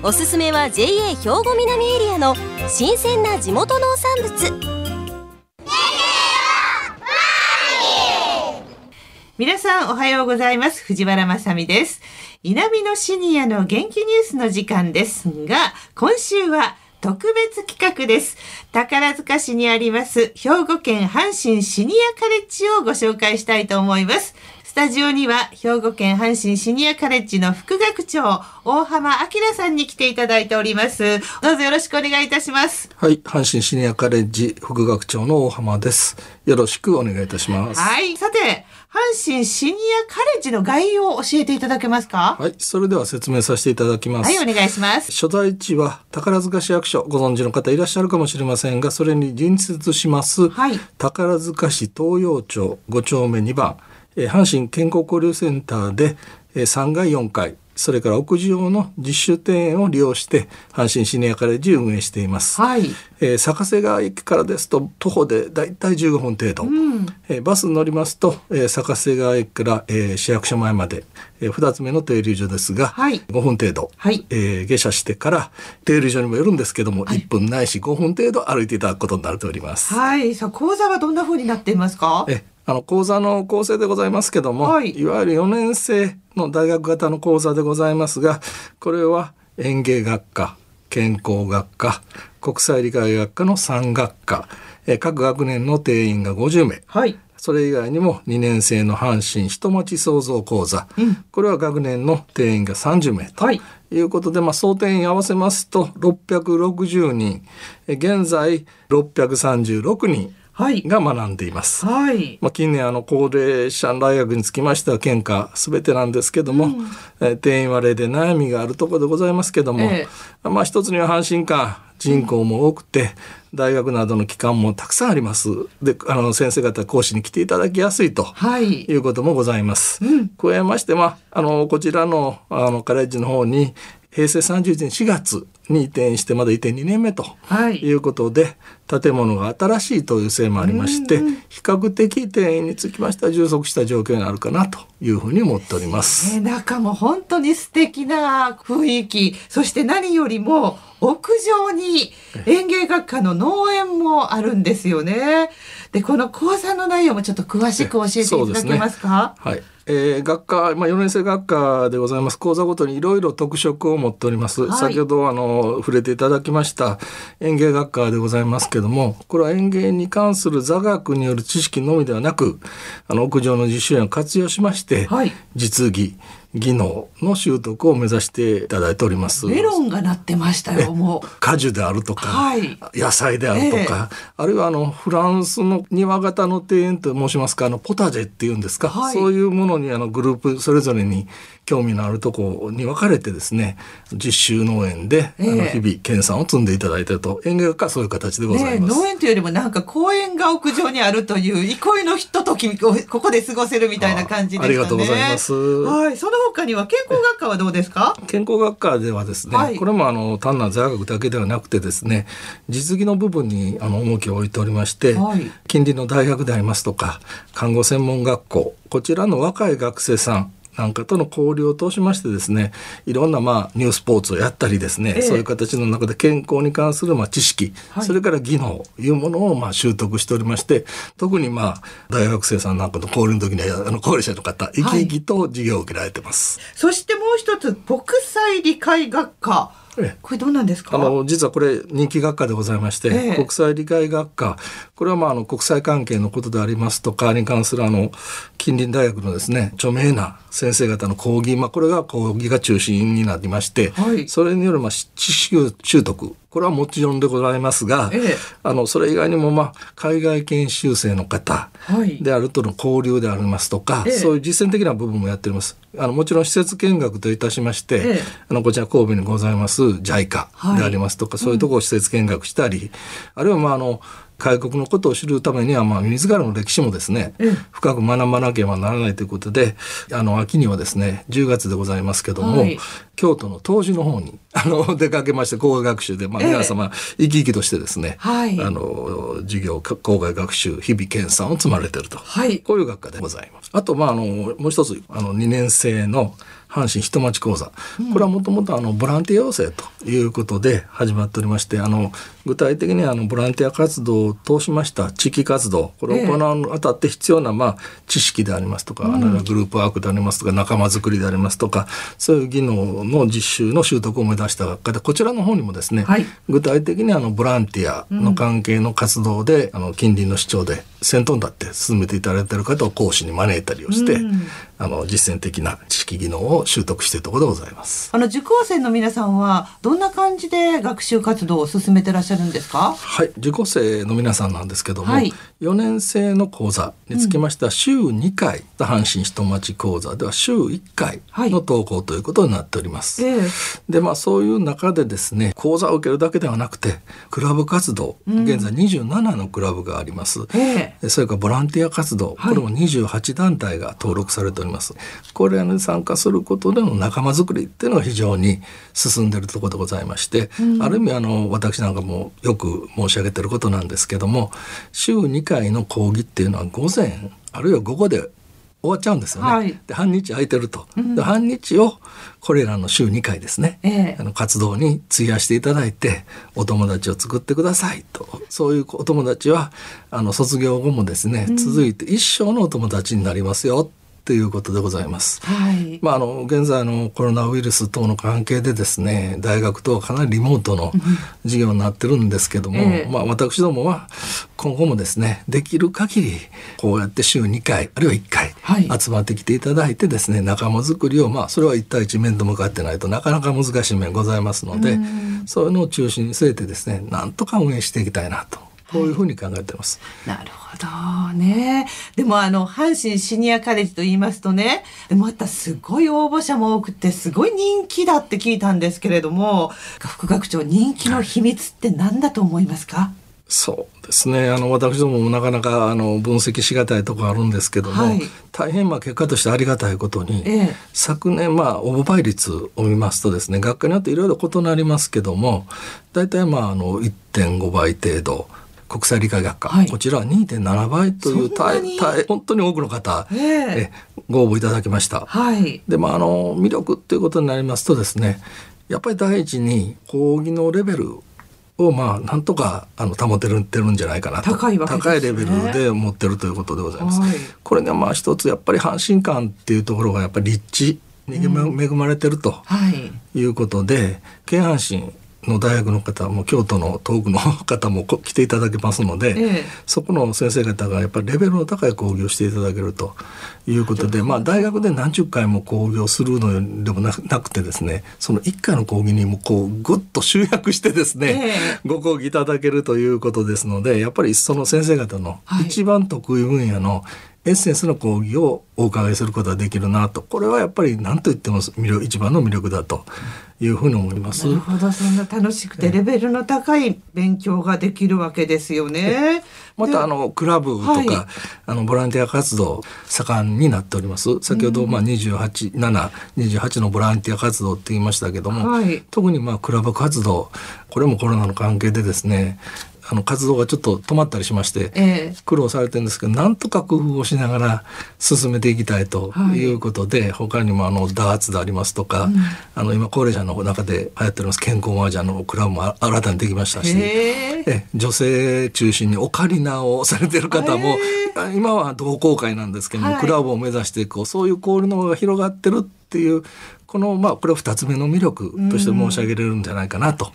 おすすめは JA 兵庫南エリアの新鮮な地元農産物皆さんおはようございます藤原まさです南のシニアの元気ニュースの時間ですが今週は特別企画です。宝塚市にあります兵庫県阪神シニアカレッジをご紹介したいと思います。スタジオには兵庫県阪神シニアカレッジの副学長大浜明さんに来ていただいております。どうぞよろしくお願いいたします。はい、阪神シニアカレッジ副学長の大浜です。よろしくお願いいたします。はい、さて阪神シニアカレッジの概要を教えていただけますか？はい、それでは説明させていただきます。はい、お願いします。所在地は宝塚市役所、ご存知の方いらっしゃるかもしれませんが、それに隣接します、はい、宝塚市東洋町5丁目2番、えー、阪神健康交流センターで、えー、3階4階、それから屋上の実習庭園を利用して阪神シニアカレッジ運営しています。はい。えー、坂瀬川駅からですと徒歩でだいたい15分程度。うん、えー、バスに乗りますと、えー、坂瀬川駅から、えー、市役所前まで、えー、2つ目の停留所ですが、はい、5分程度、はい、えー、下車してから停留所にもよるんですけども、はい、1分ないし5分程度歩いていただくことになっております。はい。さあ講座はどんな風になっていますか？えあの講座の構成でございますけども、はい、いわゆる4年生の大学型の講座でございますがこれは園芸学科健康学科国際理解学科の3学科、え各学年の定員が50名、はい、それ以外にも2年生の阪神人町創造講座、うん、これは学年の定員が30名とい。うことで、まあ、総定員合わせますと660人。現在636人が学んでいます。はい、まあ、近年あの高齢者の大学につきましては県下すべてなんですけども、うん、え定員割れで悩みがあるところでございますけども、えー、まあ一つには阪神間人口も多くて、大学などの機関もたくさんあります。で、あの先生方講師に来ていただきやすいと、はい、いうこともございます。うん、加えましては、あのこちらのあのカレッジの方に平成31年4月に移転してまだ移転2年目ということで、はい、建物が新しいというせいもありまして比較的定員につきましては充足した状況にあるかなというふうに思っております。え中も本当に素敵な雰囲気そして何よりも屋上に園芸学科の農園もあるんですよね。でこの講座の内容もちょっと詳しく教えていただけますか？すね、はい。えー、学科、まあ、4年生学科でございます講座ごとにいろいろ特色を持っております、はい、先ほどあの触れていただきました園芸学科でございますけどもこれは園芸に関する座学による知識のみではなくあの屋上の実習園を活用しまして、はい、実技技能の習得を目指していただいております。メロンがなってましたよ、もう。果樹であるとか、はい、野菜であるとか、えー、あるいはあのフランスの庭型の庭園と申しますか、あのポタジェっていうんですか、はい、そういうものにあのグループそれぞれに興味のあるとこに分かれてですね実習農園で、えー、あの日々研鑽を積んでいただいてると園芸学はそういう形でございます、ね、農園というよりもなんか公園が屋上にあるという憩いのひとときをここで過ごせるみたいな感じですかね。ありがとうございます。はい。その他には健康学科はどうですか？健康学科ではですね、はい、これもあの単なる座学だけではなくてですね実技の部分にあの重きを置いておりまして、はい、近隣の大学でありますとか看護専門学校こちらの若い学生さんなんかとの交流を通しましてですねいろんなまあニュースポーツをやったりですね、ええ、そういう形の中で健康に関するまあ知識、はい、それから技能いうものをまあ習得しておりまして特にまあ大学生さんなんかの交流の時にはあの高齢者の方生き生きと授業を受けられてます、はい、そしてもう一つ国際理解学科。これどうなんですか？あの実はこれ人気学科でございまして、え国際理解学科。これはまああの国際関係のことでありますとかに関するあの基近隣大学のですね著名な先生方の講義、まあ、これが講義が中心になりまして、はい、それによるまあ知識習得これはもちろんでございますが、ええ、あのそれ以外にも、まあ、海外研修生の方であるとの交流でありますとか、え、そういう実践的な部分もやっております。あのもちろん施設見学といたしまして、あのこちら神戸にございます JICA でありますとか、はい、そういうところを施設見学したり、うん、あるいはまああの開国のことを知るためには、まあ、自らの歴史もですね、深く学ばなければならないということで、あの、秋にはですね、10月でございますけども、はい、京都の東寺の方に、あの、出かけまして、校外学習で、まあ、皆様、生き生きとしてですね、はい、あの、授業、校外学習、日々研鑽を積まれてると、はい、こういう学科でございます。あと、まあ、あの、もう一つ、あの、2年生の、阪神人町講座、これはもともとボランティア養成ということで始まっておりましてあの具体的にあのボランティア活動を通しました地域活動。これを行うにあたって必要な、まあ、知識でありますとか、うん、グループワークでありますとか仲間づくりでありますとかそういう技能の実習の習得を目指した学科でこちらの方にもですね、はい、具体的にあのボランティアの関係の活動で、うん、あの近隣の市長で先頭に立って進めていただいている方を講師に招いたりをして、うん、あの実践的な知識技能を習得しているところでございます。あの受講生の皆さんはどんな感じで学習活動を進めてらっしゃるんですか？はい、受講生の皆さんなんですけども、はい、4年生の講座につきましては週2回、うん、阪神人町講座では週1回の登校ということになっております。はい、でまあそういう中でですね講座を受けるだけではなくてクラブ活動、うん、現在27のクラブがあります。それからボランティア活動、これも28団体が登録されております。これに参加することでの仲間づくりっていうのが非常に進んでいるところでございまして、うん、ある意味あの私なんかもよく申し上げてることなんですけども週2回の講義っていうのは午前あるいは午後で終わっちゃうんですよね。はい、で半日空いてると、うん、で半日をこれらの週2回ですね、えー、あの活動に費やしていただいてお友達を作ってくださいと。そういうお友達はあの卒業後もですね、うん、続いて一生のお友達になりますよということでございます。はい、まああの現在のコロナウイルス等の関係でですね、大学とはかなりリモートの授業になってるんですけども、えー、まあ私どもは今後もですね、できる限りこうやって週2回あるいは1回集まってきていただいてですね、はい、仲間づくりをまあそれは1対1面と向かってないとなかなか難しい面ございますので、そういうのを中心に据えてですね、なんとか運営していきたいなと。こういうふうに考えてます。はい、なるほどね。でもあの阪神シニアカレッジと言いますとね、またすごい応募者も多くてすごい人気だって聞いたんですけれども、副学長人気の秘密って何だと思いますか？はいそうですねあの私どももなかなかあの分析しがたいところあるんですけども、はい、大変まあ結果としてありがたいことに、ええ、昨年まあ応募倍率を見ますとですね学科によっていろいろ異なりますけども大体まああの1.5倍程度国際理解学科、はい、こちらは2.7倍という大大本当に多くの方、えー、えご応募いただきました。はい、でまああの魅力っていうことになりますとですねやっぱり第一に講義のレベルをまあなんとかあの保てるてるんじゃないかなと。高い、ね、高いレベルで持ってるということでございます。はい、これねまあ一つやっぱり阪神館っていうところがやっぱり立地に恵まれてるということで、京阪神の大学の方も京都の東部の方も来ていただけますので、ええ、そこの先生方がやっぱりレベルの高い講義をしていただけるということで、まあ、大学で何十回も講義をするのでもなくてですねその1回の講義にもこうぐっと集約してですね、え、ご講義いただけるということですのでやっぱりその先生方の一番得意分野のエッセンスの講義をお伺いすることができるなと。これはやっぱり何と言っても一番の魅力だと。いうふうに思います。なるほど。そんな楽しくてレベルの高い勉強ができるわけですよね。またあのクラブとか、はい、あのボランティア活動盛んになっております。先ほどまあ28、7、28のボランティア活動って言いましたけども、はい、特にまあクラブ活動これもコロナの関係でですねあの活動がちょっと止まったりしまして、えー、苦労されてるんですけどなんとか工夫をしながら進めていきたいとい。うことで、はい、他にもあのダーツでありますとか、うん、あの今高齢者の中で流行っております健康麻雀のクラブも新たにできましたし、え。女性中心にオカリナをされてる方も、今は同好会なんですけども、はい、クラブを目指していこうそういう交流の輪が広がってるっていうこのまあこれを2つ目の魅力として申し上げれるんじゃないかなと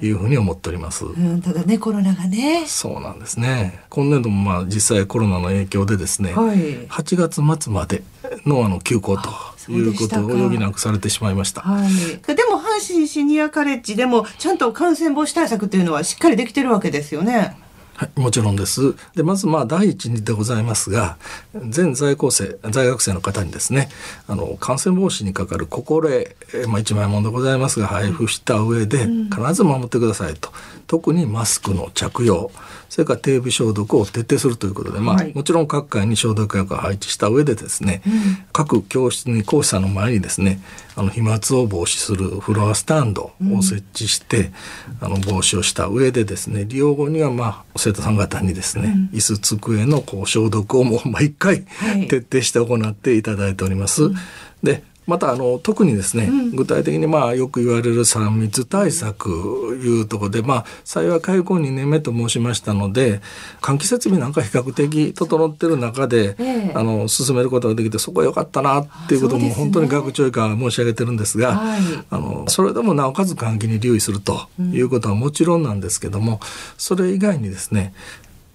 いうふうに思っております。うん、ただねコロナがね。そうなんですね。今年度もまあ実際コロナの影響でですね、はい、8月末までのあの休校と。いうことを余儀なくされてしまいました。はい、でも阪神シニアカレッジでもちゃんと感染防止対策というのはしっかりできてるわけですよね。はい、もちろんです。で、まずまあ第一にでございますが、全在校生、在学生の方にですね、あの感染防止にかかる心得、まあ一枚もんでございますが配布した上で必ず守ってくださいと。特にマスクの着用、それから手指消毒を徹底するということで、まあ、はい、もちろん各界に消毒薬を配置した上でですね、うん、各教室に講師さんの前にですねあの飛沫を防止するフロアスタンドを設置して、うん、あの防止をした上でですね利用後には、まあ、生徒さん方にですね、うん、椅子机のこう消毒をもう毎回徹底して行っていただいております。でまたあの特にですね、うん、具体的にまあよく言われる3密対策いうところで、まあ、幸い開校2年目と申しましたので換気設備なんか比較的整ってる中で、えー、あの進めることができてそこは良かったなっていうことも本当に学長以下申し上げてるんですが、はい、あのそれでもなおかつ換気に留意するということはもちろんなんですけども、うん、それ以外にですね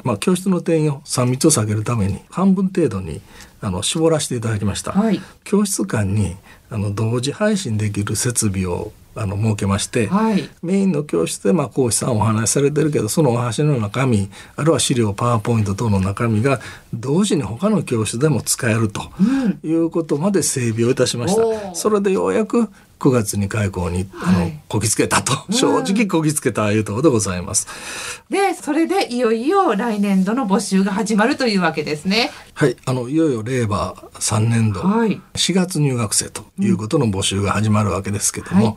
まあ、教室の定員を3密を下げるために半分程度にあの絞らせていただきました、はい、教室間にあの同時配信できる設備をあの設けまして、はい、メインの教室でまあ講師さんお話しされてるけどそのお話の中身あるいは資料パワーポイント等の中身が同時に他の教室でも使えるということまで整備をいたしました。うん、それでようやく9月に開校に、あのこぎつけたと、正直こぎつけたいうところでございます。でそれでいよいよ来年度の募集が始まるというわけですね。はい。あのいよいよ令和3年度、はい、4月入学生ということの募集が始まるわけですけども、は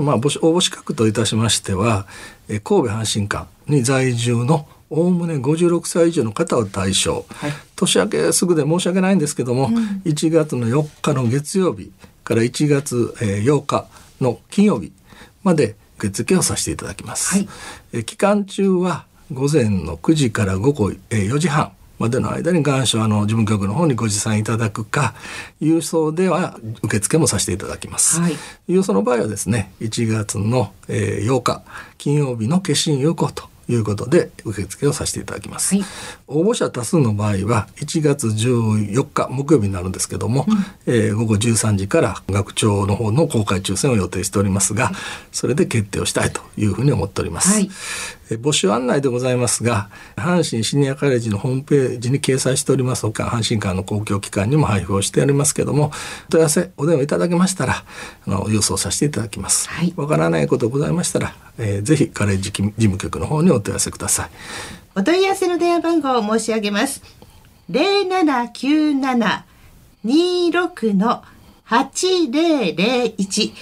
い、まあ募集応募資格といたしましてはえ神戸阪神館に在住のおおむね56歳以上の方を対象、はい、年明けすぐで申し訳ないんですけども、うん、1月の4日の月曜日から1月8日の金曜日まで受付をさせていただきます。はい、期間中は午前の9時から午後4時半までの間に願書あの事務局の方にご持参いただくか郵送では受付もさせていただきます、はい、郵送の場合はですね1月の8日金曜日の消印有効ということで受付をさせていただきます、はい、応募者多数の場合は1月14日木曜日になるんですけども、うん、えー、午後13時から学長の方の公開抽選を予定しておりますが、はい、それで決定をしたいというふうに思っております、はい、募集案内でございますが阪神シニアカレッジのホームページに掲載しておりますほか阪神間の公共機関にも配布をしておりますけども問い合わせお電話いただけましたらあの郵送させていただきます。わ、はい、からないことございましたら、えー、ぜひカレッジ事務局の方にお問い合わせください。お問い合わせの電話番号を申し上げます。0797-26の8001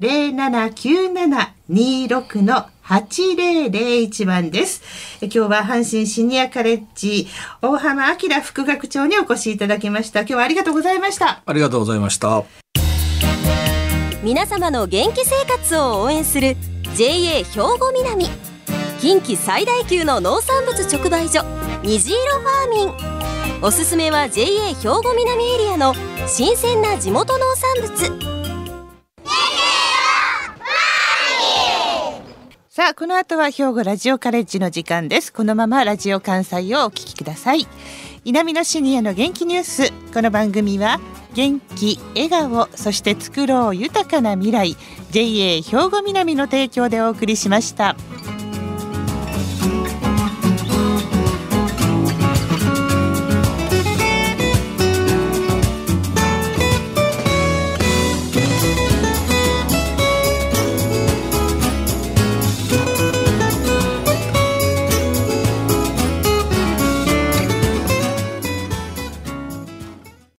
0797-26の8001番です。今日は阪神シニアカレッジ大浜明副学長にお越しいただきました。今日はありがとうございました。ありがとうございました。皆様の元気生活を応援する JA 兵庫南近畿最大級の農産物直売所虹色ファーミンおすすめは JA 兵庫南エリアの新鮮な地元農産物あ、この後は兵庫ラジオカレッジの時間です。このままラジオ関西をお聞きください。南のシニアの元気ニュース。この番組は元気、笑顔、そして作ろう豊かな未来 JA 兵庫南の提供でお送りしました。